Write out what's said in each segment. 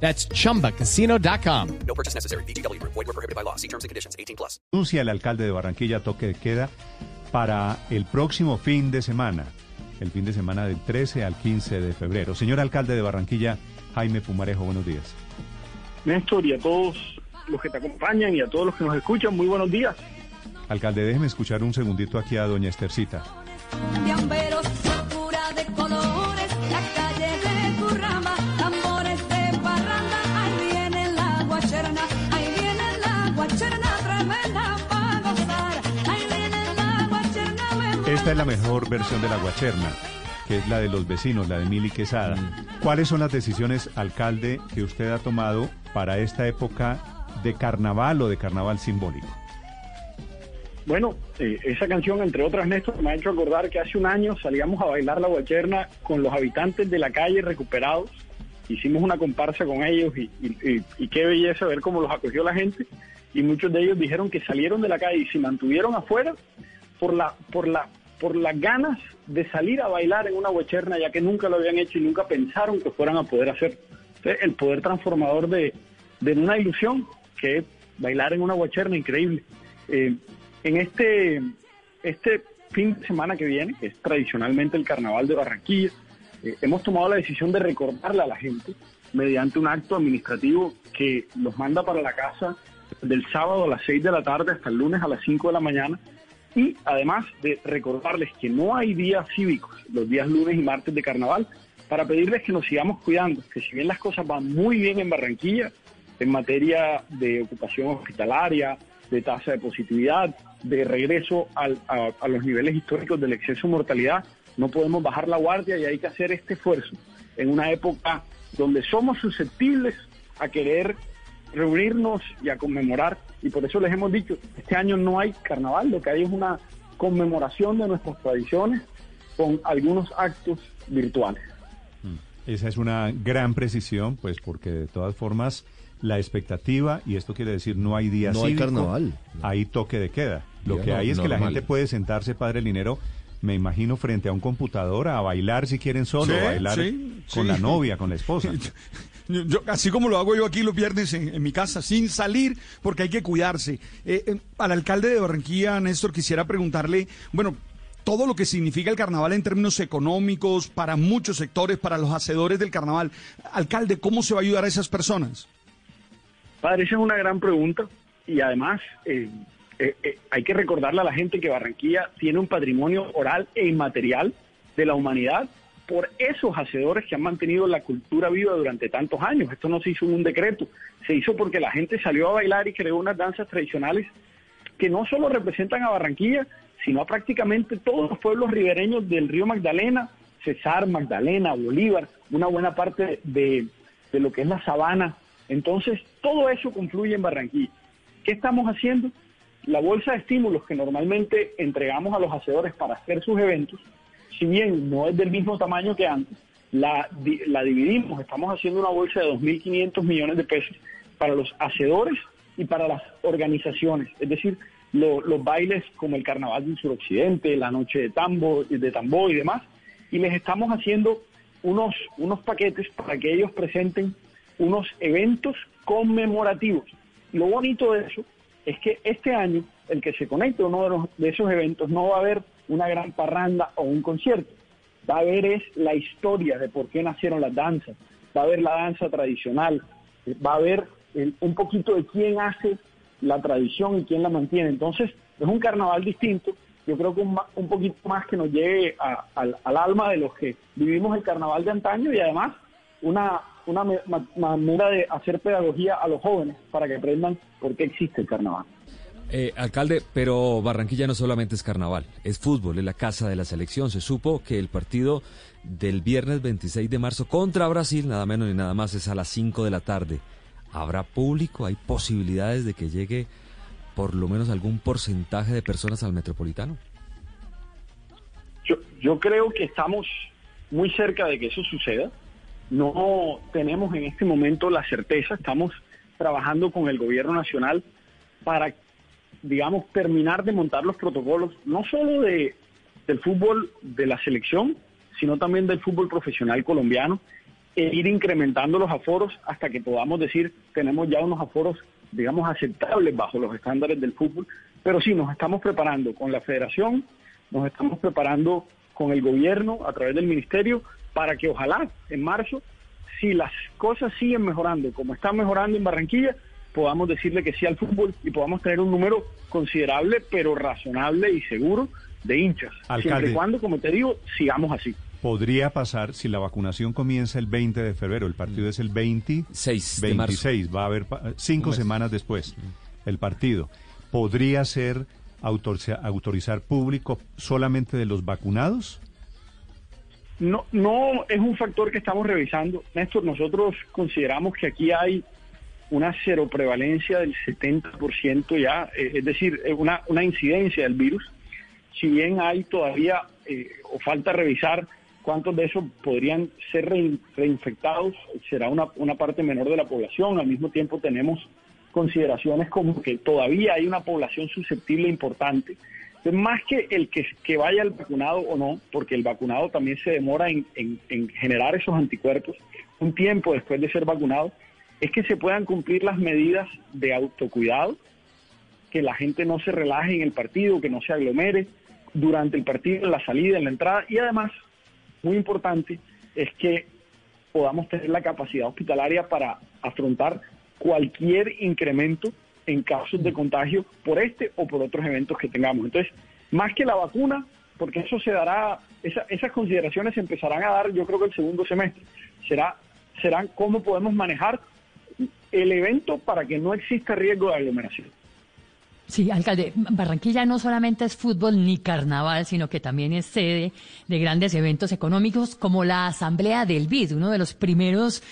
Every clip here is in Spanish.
That's chumbacasino.com. No purchase necessary. BGW. Void were prohibited by law. See terms and conditions. 18 plus. Anuncia el alcalde de Barranquilla toque de queda para el próximo fin de semana, el fin de semana del 13 al 15 de febrero. Señor alcalde de Barranquilla, Jaime Pumarejo, buenos días. Néstor y a todos los que te acompañan y a todos los que nos escuchan, muy buenos días. Alcalde, déjeme escuchar un segundito aquí a doña Estercita. Esta es la mejor versión de la guacherna, que es la de los vecinos, la de Mili Quesada. ¿Cuáles son las decisiones, alcalde, que usted ha tomado para esta época de carnaval o de carnaval simbólico? Bueno, eh, esa canción, entre otras, Néstor, me ha hecho acordar que hace un año salíamos a bailar la guacherna con los habitantes de la calle recuperados. Hicimos una comparsa con ellos y, y- y- y qué belleza ver cómo los acogió la gente. Y muchos de ellos dijeron que salieron de la calle y se mantuvieron afuera por la, por la, por las ganas de salir a bailar en una guacherna, ya que nunca lo habían hecho y nunca pensaron que fueran a poder hacer. Entonces, el poder transformador de, de una ilusión, que es bailar en una guacherna, increíble. Eh, en este, este fin de semana que viene, que es tradicionalmente el carnaval de Barranquilla, eh, hemos tomado la decisión de recordarle a la gente mediante un acto administrativo que los manda para la casa del sábado a las 6 de la tarde hasta el lunes a las 5 de la mañana y además de recordarles que no hay días cívicos, los días lunes y martes de carnaval, para pedirles que nos sigamos cuidando, que si bien las cosas van muy bien en Barranquilla, en materia de ocupación hospitalaria, de tasa de positividad, de regreso al- a, a los niveles históricos del exceso de mortalidad, no podemos bajar la guardia y hay que hacer este esfuerzo en una época donde somos susceptibles a querer reunirnos y a conmemorar. Y por eso les hemos dicho, este año no hay carnaval, lo que hay es una conmemoración de nuestras tradiciones con algunos actos virtuales. Esa es una gran precisión, pues porque de todas formas la expectativa, y esto quiere decir no hay día No hay carnaval. hay toque de queda. Lo que no- hay es que la gente puede sentarse, padre Linero, me imagino, frente a un computador a bailar si quieren solo, Sí, a bailar sí, con sí. la novia, con la esposa. Yo- así como lo hago yo aquí los viernes en, mi casa, sin salir, porque hay que cuidarse. Eh, eh, al alcalde de Barranquilla, Néstor, quisiera preguntarle, bueno, todo lo que significa el carnaval en términos económicos, para muchos sectores, para los hacedores del carnaval. Alcalde, ¿cómo se va a ayudar a esas personas? Padre, esa es una gran pregunta y además eh, eh, hay que recordarle a la gente que Barranquilla tiene un patrimonio oral e inmaterial de la humanidad por esos hacedores que han mantenido la cultura viva durante tantos años. Esto no se hizo en un decreto, se hizo porque la gente salió a bailar y creó unas danzas tradicionales que no solo representan a Barranquilla, sino a prácticamente todos los pueblos ribereños del río Magdalena, Cesar, Magdalena, Bolívar, una buena parte de, de lo que es la sabana. Entonces, todo eso confluye en Barranquilla. ¿Qué estamos haciendo? La bolsa de estímulos que normalmente entregamos a los hacedores para hacer sus eventos, si bien no es del mismo tamaño que antes, la, la dividimos. Estamos haciendo una bolsa de 2.500 millones de pesos para los hacedores y para las organizaciones, es decir, lo- los bailes como el Carnaval del Suroccidente, la Noche de Tambo, de Tambo y demás, y les estamos haciendo unos, unos paquetes para que ellos presenten unos eventos conmemorativos. Lo bonito de eso es que este año el que se conecte uno de, los- de esos eventos no va a haber una gran parranda o un concierto, va a haber es la historia de por qué nacieron las danzas, va a haber la danza tradicional, va a haber el- un poquito de quién hace la tradición y quién la mantiene. Entonces, es un carnaval distinto. Yo creo que un, un poquito más que nos llegue a- al, al alma de los que vivimos el carnaval de antaño y además una, una manera de hacer pedagogía a los jóvenes para que aprendan por qué existe el carnaval. Eh, alcalde, pero Barranquilla no solamente es carnaval, es fútbol, es la casa de la selección. Se supo que el partido del viernes 26 de marzo contra Brasil, nada menos ni nada más, es a las 5 de la tarde. ¿Habrá público? ¿Hay posibilidades de que llegue por lo menos algún porcentaje de personas al metropolitano? Yo, yo creo que estamos muy cerca de que eso suceda. No tenemos en este momento la certeza, estamos trabajando con el gobierno nacional para, digamos, terminar de montar los protocolos, no solo de, del fútbol de la selección, sino también del fútbol profesional colombiano, e ir incrementando los aforos hasta que podamos decir tenemos ya unos aforos, digamos, aceptables bajo los estándares del fútbol. Pero sí, nos estamos preparando con la federación, nos estamos preparando con el gobierno a través del ministerio para que ojalá en marzo, si las cosas siguen mejorando como están mejorando en Barranquilla, podamos decirle que sí al fútbol y podamos tener un número considerable, pero razonable y seguro de hinchas. Alcalde. Siempre y cuando, como te digo, sigamos así. Podría pasar si la vacunación comienza el 20 de febrero, el partido es el 26, de marzo. 26, va a haber pa- cinco semanas después el partido. ¿Podría ser autoriza- autorizar público solamente de los vacunados? No, no es un factor que estamos revisando. Néstor, nosotros consideramos que aquí hay una cero prevalencia del 70% ya, eh, es decir, eh, una, una incidencia del virus. Si bien hay todavía eh, o falta revisar cuántos de esos podrían ser rein- reinfectados, será una, una parte menor de la población. Al mismo tiempo tenemos consideraciones como que todavía hay una población susceptible importante. Entonces, más que el que, que vaya el vacunado o no, porque el vacunado también se demora en- en generar esos anticuerpos un tiempo después de ser vacunado, es que se puedan cumplir las medidas de autocuidado, que la gente no se relaje en el partido, que no se aglomere durante el partido, en la salida, en la entrada, y además, muy importante, es que podamos tener la capacidad hospitalaria para afrontar cualquier incremento en casos de contagio por este o por otros eventos que tengamos. Entonces, más que la vacuna, porque eso se dará, esa- esas consideraciones se empezarán a dar, yo creo que el segundo semestre, será, serán cómo podemos manejar el evento para que no exista riesgo de aglomeración. Sí, alcalde, Barranquilla no solamente es fútbol ni carnaval, sino que también es sede de grandes eventos económicos como la Asamblea del BID, uno de los primeros,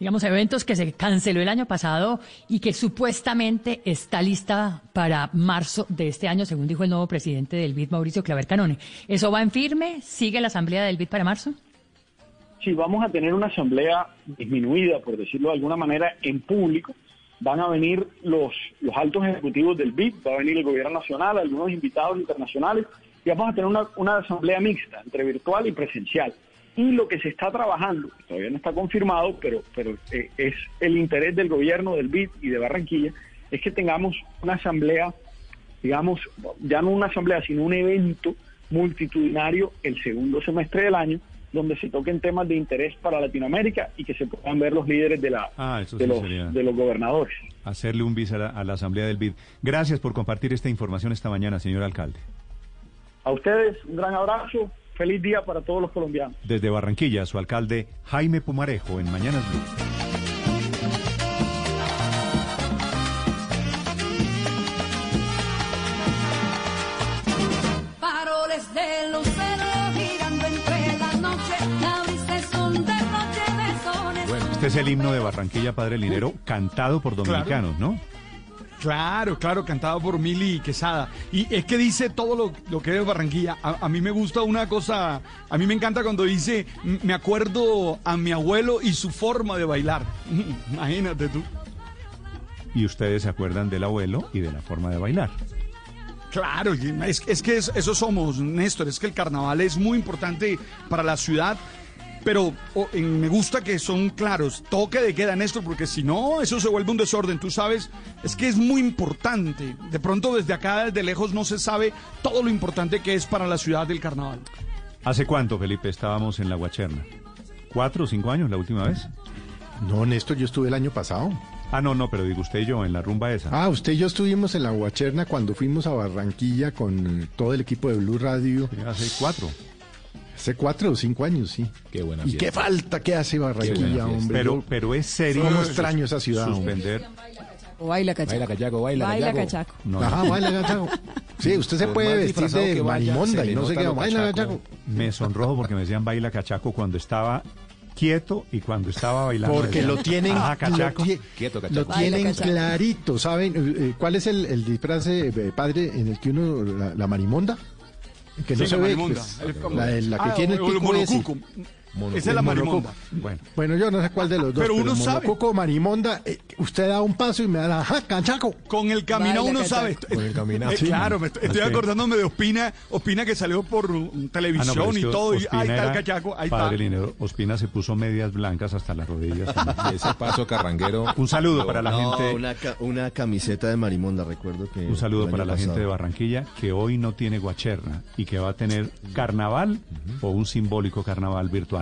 digamos, eventos que se canceló el año pasado y que supuestamente está lista para marzo de este año, según dijo el nuevo presidente del BID, Mauricio Claver Canone. ¿Eso va en firme? ¿Sigue la Asamblea del BID para marzo? Si vamos a tener una asamblea disminuida, por decirlo de alguna manera, en público, van a venir los, los altos ejecutivos del BID, va a venir el gobierno nacional, algunos invitados internacionales, y vamos a tener una, una asamblea mixta entre virtual y presencial. Y lo que se está trabajando, todavía no está confirmado, pero, pero eh, es el interés del gobierno del BID y de Barranquilla, es que tengamos una asamblea, digamos, ya no una asamblea, sino un evento multitudinario el segundo semestre del año, donde se toquen temas de interés para Latinoamérica y que se puedan ver los líderes de, la, Ah, de, sí los, de los gobernadores. Hacerle un bis a la, a la Asamblea del BID. Gracias por compartir esta información esta mañana, señor alcalde. A ustedes un gran abrazo, feliz día para todos los colombianos. Desde Barranquilla, su alcalde Jaime Pumarejo en Mañanas Blue. Este es el himno de Barranquilla, Padre Linero, cantado por dominicanos, ¿no? Claro, claro, cantado por Mili Quesada. Y es que dice todo lo, lo que es Barranquilla. A, a mí me gusta una cosa, a mí me encanta cuando dice, "M- me acuerdo a mi abuelo y su forma de bailar. Imagínate tú. Y ustedes se acuerdan del abuelo y de la forma de bailar. Claro, es, es que es- eso somos, Néstor, es que el carnaval es muy importante para la ciudad, pero oh, en- me gusta que son claros, toque de queda, Néstor, porque si no, eso se vuelve un desorden, tú sabes, es que es muy importante. De pronto desde acá, desde lejos, no se sabe todo lo importante que es para la ciudad del carnaval. ¿Hace cuánto, Felipe, estábamos en la Guacherna? ¿Cuatro o cinco años la última vez? No, Néstor, yo estuve el año pasado. Ah, no, no, pero digo usted y yo, en la rumba esa. Ah, usted y yo estuvimos en la Guacherna cuando fuimos a Barranquilla con todo el equipo de Blue Radio. Hace cuatro. Hace cuatro o cinco años, sí. Qué buena ¿Y fiesta. qué falta que hace Barranquilla, hombre? Pero, pero es serio. ¿Cómo extraño esa ciudad, hombre? Suspender. O baila cachaco. Baila cachaco, baila, Baila cachaco. cachaco. No, Ajá, baila gachaco. Sí, usted se puede vestir de marimonda y no sé qué. lo Baila cachaco. Me sonrojo porque me decían baila cachaco cuando estaba quieto y cuando estaba bailando. Porque lo tienen, "Ajá, lo, cachaco". tie- Quieto, lo cachaco. Baila, tienen cachaco. clarito, ¿saben? Eh, eh, ¿Cuál es el, el disfraz, eh, padre, en el que uno, la, la marimonda? Que no Sí, se ve, pues, la, la que Ah, tiene el o el pico ese. Esa es la El marimonda. Bueno, Bueno, yo no sé cuál de los dos, Pero uno sabe. monococo marimonda, eh, usted da un paso y me da, ajá, cachaco. Con el caminado Baila, uno sabe. Con el caminado. Eh, Sí. claro, me estoy, acordándome de Ospina, Ospina que salió por ah, no, televisión pero y todo. Y, ahí está el cachaco, ahí Padre está. Linero, Ospina se puso medias blancas hasta las rodillas. Ese paso carranguero. Un saludo para la No, gente. una, ca- una camiseta de Marimonda, recuerdo que. Un saludo para la gente de. Barranquilla que hoy no tiene guacherna y que va a tener carnaval o un simbólico carnaval virtual.